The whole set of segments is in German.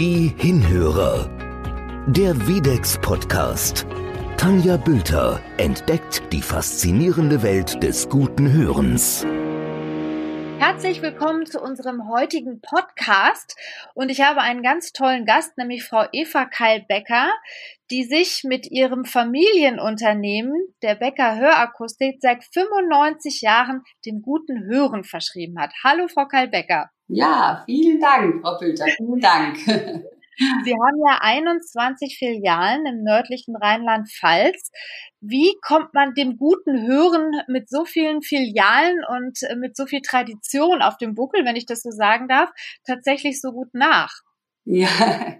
Die Hinhörer. Der Videx Podcast. Tanja Bülter entdeckt die faszinierende Welt des guten Hörens. Herzlich willkommen zu unserem heutigen Podcast. Und ich habe einen ganz tollen Gast, nämlich Frau Eva Keil-Becker, die sich mit ihrem Familienunternehmen, der Becker Hörakustik, seit 95 Jahren dem guten Hören verschrieben hat. Hallo, Frau Keil-Becker. Ja, vielen Dank, Frau Bülter. Vielen Dank. Sie haben ja 21 Filialen im nördlichen Rheinland-Pfalz. Wie kommt man dem guten Hören mit so vielen Filialen und äh, mit so viel Tradition auf dem Buckel, wenn ich das so sagen darf, tatsächlich so gut nach? Ja,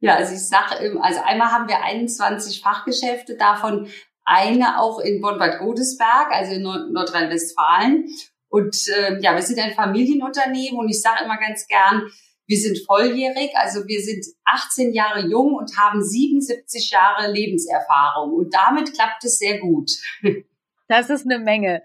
ja, also ich sage, also einmal haben wir 21 Fachgeschäfte, davon eine auch in Bonn-Bad Godesberg, also in Nordrhein-Westfalen. Und äh, ja, wir sind ein Familienunternehmen und ich sage immer ganz gern, wir sind volljährig, also wir sind 18 Jahre jung und haben 77 Jahre Lebenserfahrung. Und damit klappt es sehr gut. Das ist eine Menge.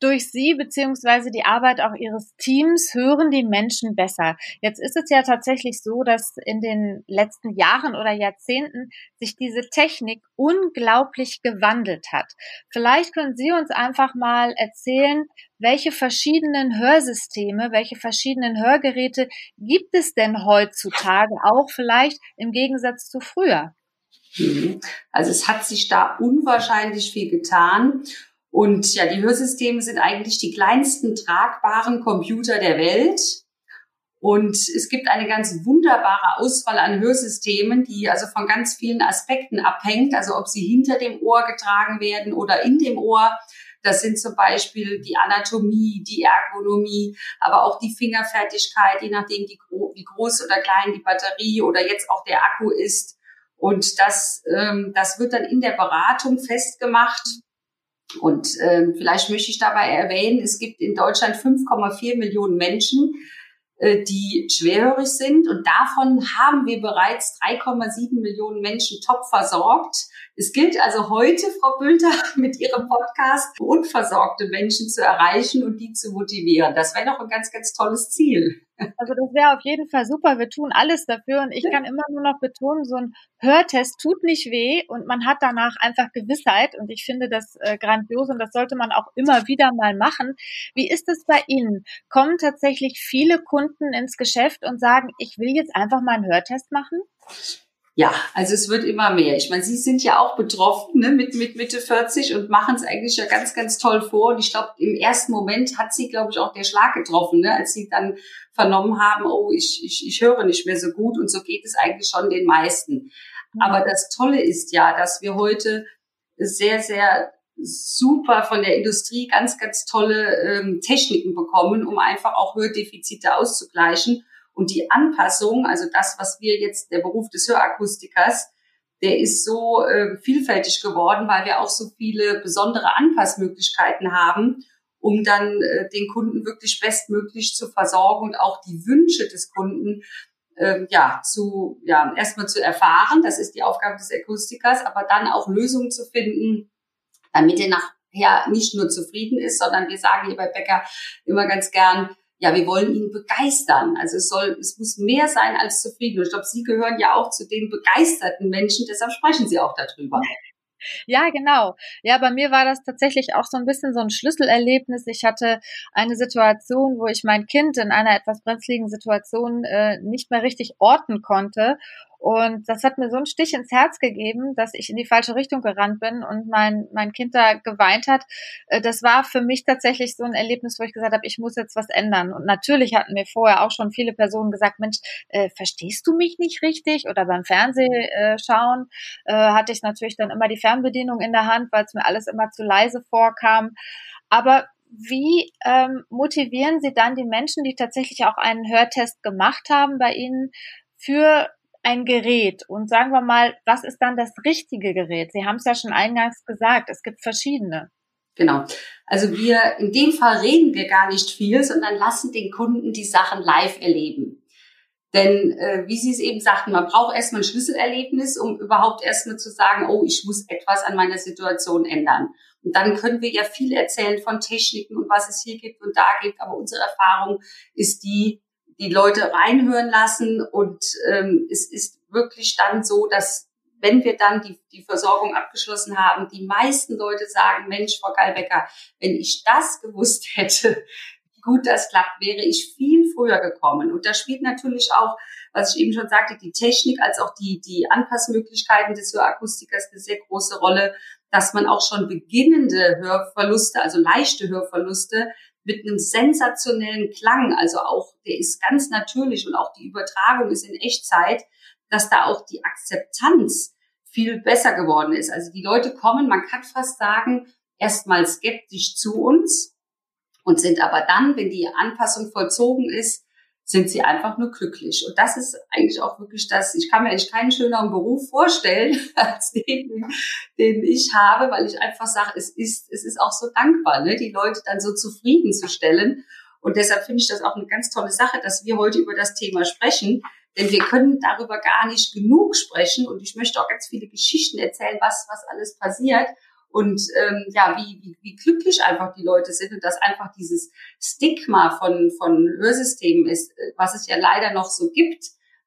Durch Sie beziehungsweise die Arbeit auch Ihres Teams hören die Menschen besser. Jetzt ist es ja tatsächlich so, dass in den letzten Jahren oder Jahrzehnten sich diese Technik unglaublich gewandelt hat. Vielleicht können Sie uns einfach mal erzählen, welche verschiedenen Hörsysteme, welche verschiedenen Hörgeräte gibt es denn heutzutage auch vielleicht im Gegensatz zu früher? Mhm. Also es hat sich da unwahrscheinlich viel getan. Und ja, die Hörsysteme sind eigentlich die kleinsten tragbaren Computer der Welt. Und es gibt eine ganz wunderbare Auswahl an Hörsystemen, die also von ganz vielen Aspekten abhängt. Also ob sie hinter dem Ohr getragen werden oder in dem Ohr. Das sind zum Beispiel die Anatomie, die Ergonomie, aber auch die Fingerfertigkeit, je nachdem, wie groß oder klein die Batterie oder jetzt auch der Akku ist. Und das, ähm, das wird dann in der Beratung festgemacht und äh, vielleicht möchte ich dabei erwähnen, es gibt in Deutschland 5,4 Millionen Menschen, äh, die schwerhörig sind. Und davon haben wir bereits 3,7 Millionen Menschen top versorgt. Es gilt also heute, Frau Bülter, mit Ihrem Podcast unversorgte Menschen zu erreichen und die zu motivieren. Das wäre doch ein ganz, ganz tolles Ziel. Also das wäre auf jeden Fall super. Wir tun alles dafür und ich kann immer nur noch betonen, so ein Hörtest tut nicht weh und man hat danach einfach Gewissheit und ich finde das äh, grandios und das sollte man auch immer wieder mal machen. Wie ist es bei Ihnen? Kommen tatsächlich viele Kunden ins Geschäft und sagen, ich will jetzt einfach mal einen Hörtest machen? Ja, also es wird immer mehr. Ich meine, Sie sind ja auch betroffen ne, mit, mit Mitte 40 und machen es eigentlich ja ganz, ganz toll vor. Und ich glaube, im ersten Moment hat Sie, glaube ich, auch der Schlag getroffen, ne, als Sie dann vernommen haben, oh, ich, ich, ich höre nicht mehr so gut. Und so geht es eigentlich schon den meisten. Mhm. Aber das Tolle ist ja, dass wir heute sehr, sehr super von der Industrie ganz, ganz tolle ähm, Techniken bekommen, um einfach auch Hördefizite auszugleichen. Und die Anpassung, also das, was wir jetzt, der Beruf des Hörakustikers, der ist so äh, vielfältig geworden, weil wir auch so viele besondere Anpassmöglichkeiten haben, um dann äh, den Kunden wirklich bestmöglich zu versorgen und auch die Wünsche des Kunden äh, ja zu ja erstmal zu erfahren. Das ist die Aufgabe des Akustikers, aber dann auch Lösungen zu finden, damit er nachher nicht nur zufrieden ist, sondern wir sagen hier bei Becker immer ganz gern, ja, wir wollen ihn begeistern. Also es soll, es muss mehr sein als zufrieden. Ich glaube, Sie gehören ja auch zu den begeisterten Menschen, deshalb sprechen Sie auch darüber. Ja, genau. Ja, bei mir war das tatsächlich auch so ein bisschen so ein Schlüsselerlebnis. Ich hatte eine Situation, wo ich mein Kind in einer etwas brenzligen Situation äh, nicht mehr richtig orten konnte und das hat mir so einen Stich ins Herz gegeben, dass ich in die falsche Richtung gerannt bin und mein, mein Kind da geweint hat. Äh, das war für mich tatsächlich so ein Erlebnis, wo ich gesagt habe, ich muss jetzt was ändern. Und natürlich hatten mir vorher auch schon viele Personen gesagt, Mensch, äh, verstehst du mich nicht richtig? Oder beim Fernsehschauen äh, hatte ich natürlich dann immer die Fernbedienung in der Hand, weil es mir alles immer zu leise vorkam. Aber wie ähm, motivieren Sie dann die Menschen, die tatsächlich auch einen Hörtest gemacht haben bei Ihnen, für ein Gerät und sagen wir mal, was ist dann das richtige Gerät? Sie haben es ja schon eingangs gesagt, es gibt verschiedene. Genau. Also wir, in dem Fall reden wir gar nicht viel, sondern lassen den Kunden die Sachen live erleben. Denn äh, wie Sie es eben sagten, man braucht erstmal ein Schlüsselerlebnis, um überhaupt erstmal zu sagen, oh, ich muss etwas an meiner Situation ändern. Und dann können wir ja viel erzählen von Techniken und was es hier gibt und da gibt. Aber unsere Erfahrung ist die, die Leute reinhören lassen und ähm, es ist wirklich dann so, dass wenn wir dann die, die Versorgung abgeschlossen haben, die meisten Leute sagen, Mensch, Frau Gallbecker, wenn ich das gewusst hätte, wie gut das klappt, wäre ich viel früher gekommen. Und da spielt natürlich auch, was ich eben schon sagte, die Technik als auch die, die Anpassmöglichkeiten des Hörakustikers eine sehr große Rolle, dass man auch schon beginnende Hörverluste, also leichte Hörverluste, mit einem sensationellen Klang, also auch, der ist ganz natürlich und auch die Übertragung ist in Echtzeit, dass da auch die Akzeptanz viel besser geworden ist. Also die Leute kommen, man kann fast sagen, erstmal skeptisch zu uns und sind aber dann, wenn die Anpassung vollzogen ist, sind sie einfach nur glücklich. Und das ist eigentlich auch wirklich das, ich kann mir eigentlich keinen schöneren Beruf vorstellen als den, den ich habe, weil ich einfach sage, es ist, es ist auch so dankbar, ne, die Leute dann so zufriedenzustellen. Und deshalb finde ich das auch eine ganz tolle Sache, dass wir heute über das Thema sprechen, denn wir können darüber gar nicht genug sprechen und ich möchte auch ganz viele Geschichten erzählen, was, was alles passiert und ähm, ja, wie, wie, wie glücklich einfach die Leute sind und dass einfach dieses Stigma von, von Hörsystemen ist, äh, was es ja leider noch so gibt,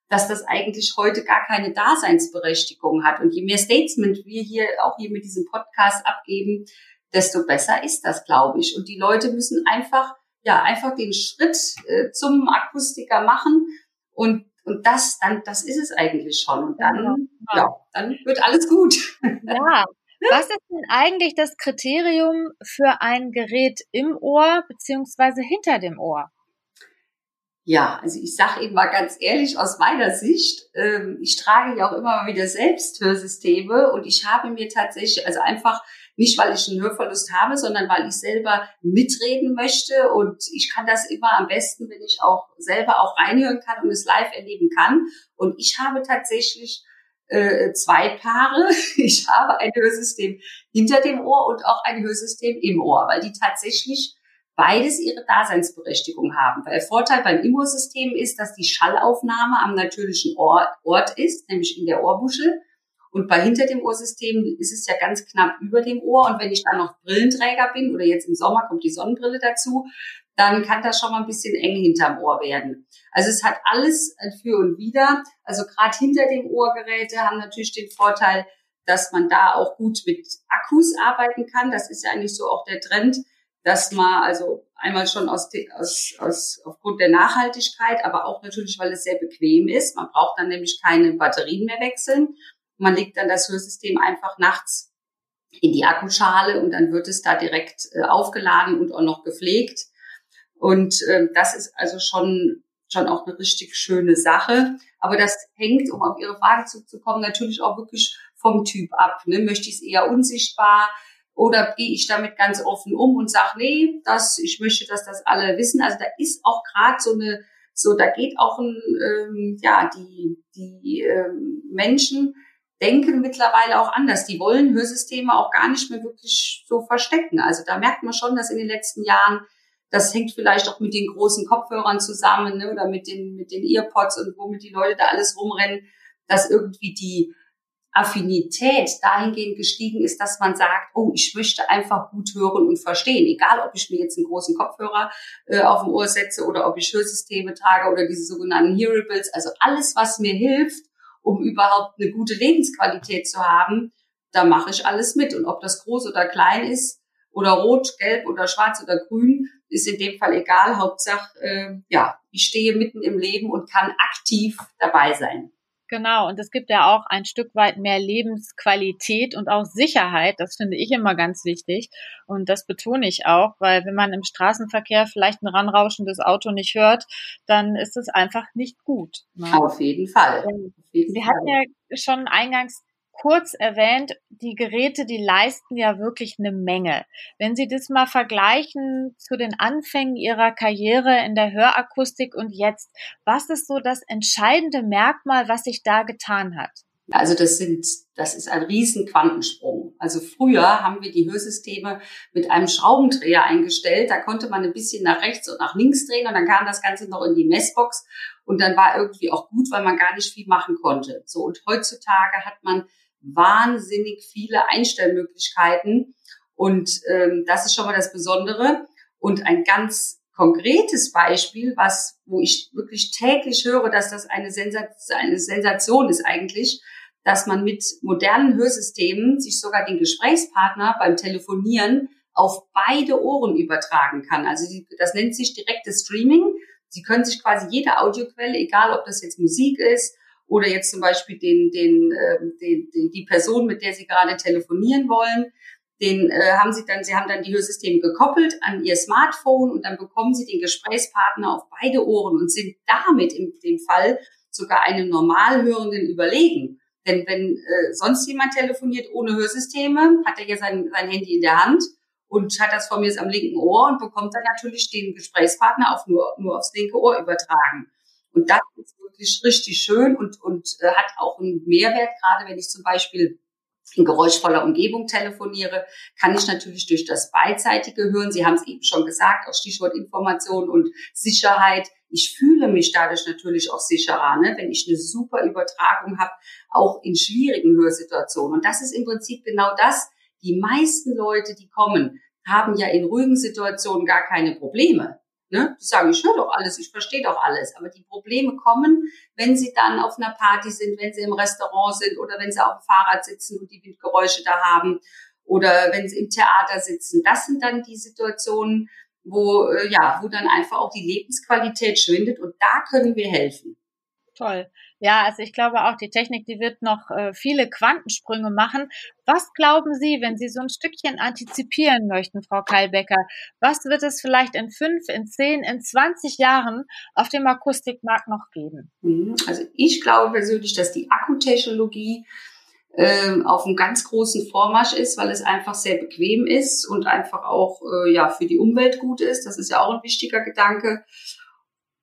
dass das eigentlich heute gar keine Daseinsberechtigung hat. Und je mehr Statement wir hier auch hier mit diesem Podcast abgeben, desto besser ist das, glaube ich. Und die Leute müssen einfach, ja, einfach den Schritt äh, zum Akustiker machen und und das, dann, das ist es eigentlich schon. Und dann, ja, ja dann wird alles gut. Ja. Was ist denn eigentlich das Kriterium für ein Gerät im Ohr beziehungsweise hinter dem Ohr? Ja, also ich sage Ihnen mal ganz ehrlich aus meiner Sicht, ähm, ich trage ja auch immer mal wieder selbst Hörsysteme und ich habe mir tatsächlich, also einfach nicht, weil ich einen Hörverlust habe, sondern weil ich selber mitreden möchte. Und ich kann das immer am besten, wenn ich auch selber auch reinhören kann und es live erleben kann. Und ich habe tatsächlich äh, zwei Paare. Ich habe ein Hörsystem hinter dem Ohr und auch ein Hörsystem im Ohr, weil die tatsächlich beides ihre Daseinsberechtigung haben. Weil der Vorteil beim Immursystem ist, dass die Schallaufnahme am natürlichen Ort, Ort ist, nämlich in der Ohrbuschel. Und bei hinter dem Ohrsystem ist es ja ganz knapp über dem Ohr. Und wenn ich dann noch Brillenträger bin oder jetzt im Sommer kommt die Sonnenbrille dazu, dann kann das schon mal ein bisschen eng hinterm Ohr werden. Also es hat alles Für und Wider. Also gerade hinter dem Ohrgeräte haben natürlich den Vorteil, dass man da auch gut mit Akkus arbeiten kann. Das ist ja eigentlich so auch der Trend, dass man also einmal schon aus, aus, aus aufgrund der Nachhaltigkeit, aber auch natürlich, weil es sehr bequem ist. Man braucht dann nämlich keine Batterien mehr wechseln. Man legt dann das Hörsystem einfach nachts in die Akkuschale und dann wird es da direkt äh, aufgeladen und auch noch gepflegt. Und äh, das ist also schon, schon auch eine richtig schöne Sache. Aber das hängt, um auf Ihre Frage zurückzukommen, natürlich auch wirklich vom Typ ab. Ne? Möchte ich es eher unsichtbar oder gehe ich damit ganz offen um und sage, nee, das, ich möchte, dass das alle wissen. Also da ist auch gerade so eine, so da geht auch ein, ähm, ja, die, die ähm, Menschen, denken mittlerweile auch anders. Die wollen Hörsysteme auch gar nicht mehr wirklich so verstecken. Also da merkt man schon, dass in den letzten Jahren, das hängt vielleicht auch mit den großen Kopfhörern zusammen ne, oder mit den, mit den Earpods und womit die Leute da alles rumrennen, dass irgendwie die Affinität dahingehend gestiegen ist, dass man sagt, oh, ich möchte einfach gut hören und verstehen, egal ob ich mir jetzt einen großen Kopfhörer äh, auf dem Ohr setze oder ob ich Hörsysteme trage oder diese sogenannten Hearables, also alles, was mir hilft, um überhaupt eine gute Lebensqualität zu haben, da mache ich alles mit. Und ob das groß oder klein ist oder rot, gelb oder schwarz oder grün, ist in dem Fall egal. Hauptsache, äh, ja, ich stehe mitten im Leben und kann aktiv dabei sein. Genau, und es gibt ja auch ein Stück weit mehr Lebensqualität und auch Sicherheit. Das finde ich immer ganz wichtig. Und das betone ich auch, weil wenn man im Straßenverkehr vielleicht ein ranrauschendes Auto nicht hört, dann ist es einfach nicht gut. Ne? Auf jeden Fall. Auf jeden Sie Fall. hatten ja schon eingangs kurz erwähnt, die Geräte, die leisten ja wirklich eine Menge. Wenn Sie das mal vergleichen zu den Anfängen Ihrer Karriere in der Hörakustik und jetzt, was ist so das entscheidende Merkmal, was sich da getan hat? Also das sind, das ist ein riesen Quantensprung. Also früher haben wir die Hörsysteme mit einem Schraubendreher eingestellt. Da konnte man ein bisschen nach rechts und nach links drehen und dann kam das Ganze noch in die Messbox und dann war irgendwie auch gut, weil man gar nicht viel machen konnte. So und heutzutage hat man wahnsinnig viele Einstellmöglichkeiten. Und ähm, das ist schon mal das Besondere. Und ein ganz konkretes Beispiel, was, wo ich wirklich täglich höre, dass das eine, Sensation, eine Sensation ist eigentlich, dass man mit modernen Hörsystemen sich sogar den Gesprächspartner beim Telefonieren auf beide Ohren übertragen kann. Also das nennt sich direktes Streaming. Sie können sich quasi jede Audioquelle, egal ob das jetzt Musik ist oder jetzt zum Beispiel den, den, äh, den, den, die Person, mit der Sie gerade telefonieren wollen, den äh, haben Sie dann, Sie haben dann die Hörsysteme gekoppelt an Ihr Smartphone und dann bekommen Sie den Gesprächspartner auf beide Ohren und sind damit in dem Fall sogar einem Normalhörenden überlegen. Denn wenn äh, sonst jemand telefoniert ohne Hörsysteme, hat er ja sein, sein Handy in der Hand und hat das von mir am linken Ohr und bekommt dann natürlich den Gesprächspartner auf nur, nur aufs linke Ohr übertragen. Und das ist wirklich richtig schön und, und äh, hat auch einen Mehrwert, gerade wenn ich zum Beispiel in geräuschvoller Umgebung telefoniere, kann ich natürlich durch das beidseitige Hören, Sie haben es eben schon gesagt, auch Stichwort Information und Sicherheit, ich fühle mich dadurch natürlich auch sicherer, ne, wenn ich eine super Übertragung habe, auch in schwierigen Hörsituationen. Und das ist im Prinzip genau das. Die meisten Leute, die kommen, haben ja in ruhigen Situationen gar keine Probleme. Ne? Die sagen, ich höre doch alles, ich verstehe doch alles. Aber die Probleme kommen, wenn sie dann auf einer Party sind, wenn sie im Restaurant sind oder wenn sie auf dem Fahrrad sitzen und die Windgeräusche da haben oder wenn sie im Theater sitzen. Das sind dann die Situationen, wo, äh, ja, wo dann einfach auch die Lebensqualität schwindet und da können wir helfen. Toll. Ja, also ich glaube auch, die Technik, die wird noch äh, viele Quantensprünge machen. Was glauben Sie, wenn Sie so ein Stückchen antizipieren möchten, Frau Keilbecker? Was wird es vielleicht in fünf, in zehn, in zwanzig Jahren auf dem Akustikmarkt noch geben? Mhm. Also ich glaube persönlich, dass die Akkutechnologie äh, auf einem ganz großen Vormarsch ist, weil es einfach sehr bequem ist und einfach auch äh, ja für die Umwelt gut ist. Das ist ja auch ein wichtiger Gedanke.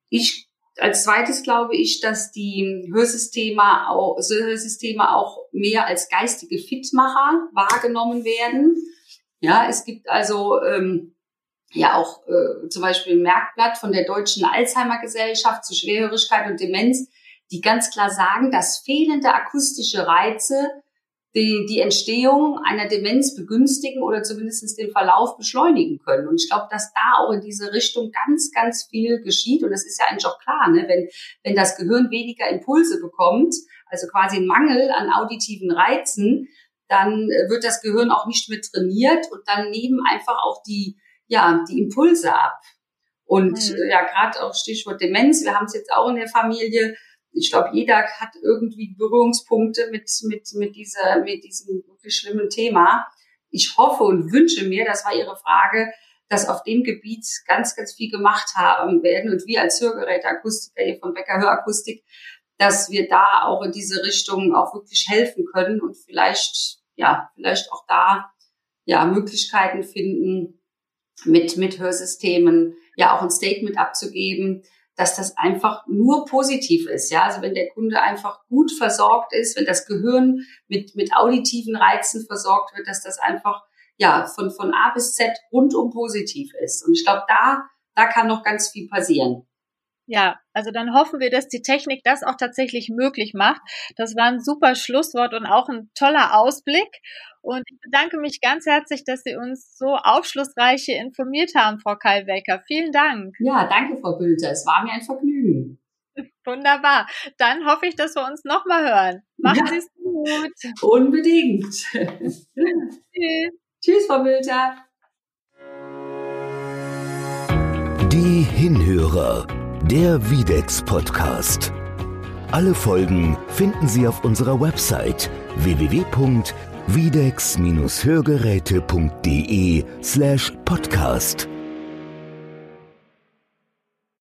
Ich als zweites glaube ich, dass die Hörsysteme auch, Hörsysteme auch mehr als geistige Fitmacher wahrgenommen werden. Ja, es gibt also ähm, ja auch äh, zum Beispiel ein Merkblatt von der Deutschen Alzheimer Gesellschaft zu Schwerhörigkeit und Demenz, die ganz klar sagen, dass fehlende akustische Reize die, die Entstehung einer Demenz begünstigen oder zumindest den Verlauf beschleunigen können. Und ich glaube, dass da auch in diese Richtung ganz, ganz viel geschieht. Und das ist ja eigentlich auch klar, ne? wenn, wenn das Gehirn weniger Impulse bekommt, also quasi ein Mangel an auditiven Reizen, dann wird das Gehirn auch nicht mehr trainiert und dann nehmen einfach auch die, ja, die Impulse ab. Und mhm. ja, gerade auch Stichwort Demenz, wir haben es jetzt auch in der Familie, ich glaube, jeder hat irgendwie Berührungspunkte mit, mit, mit, dieser, mit diesem wirklich schlimmen Thema. Ich hoffe und wünsche mir, das war Ihre Frage, dass auf dem Gebiet ganz, ganz viel gemacht haben werden und wir als Hörgeräteakustiker hier von Becker Hörakustik, dass wir da auch in diese Richtung auch wirklich helfen können und vielleicht, ja, vielleicht auch da, ja, Möglichkeiten finden, mit, mit Hörsystemen, ja, auch ein Statement abzugeben, dass das einfach nur positiv ist. Ja, also wenn der Kunde einfach gut versorgt ist, wenn das Gehirn mit, mit auditiven Reizen versorgt wird, dass das einfach, ja, von, von A bis Z rundum positiv ist. Und ich glaube, da, da kann noch ganz viel passieren. Ja, also dann hoffen wir, dass die Technik das auch tatsächlich möglich macht. Das war ein super Schlusswort und auch ein toller Ausblick. Und ich bedanke mich ganz herzlich, dass Sie uns so aufschlussreich informiert haben, Frau Kallbecker. Vielen Dank. Ja, danke, Frau Bülter. Es war mir ein Vergnügen. Wunderbar. Dann hoffe ich, dass wir uns nochmal hören. Machen ja, Sie es gut. Unbedingt. Tschüss. Tschüss, Frau Bülter. Die Hinhörer der Videx Podcast. Alle Folgen finden Sie auf unserer Website www.videx-hörgeräte.de slash podcast.